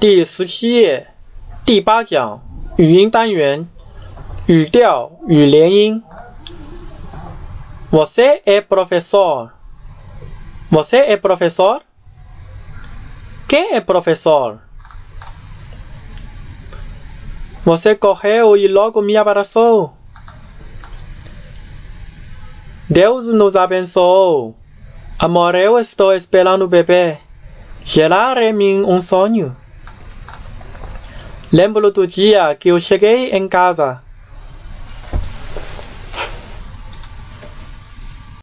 第十七页第八讲语音单元语调与连音。Você é professor? Você é professor? Quem é professor? Você correu e logo me abraçou. Deus nos abençoou. Amor, eu estou esperando o bebê. Gerar em mim um sonho. Lembro do dia que eu cheguei em casa.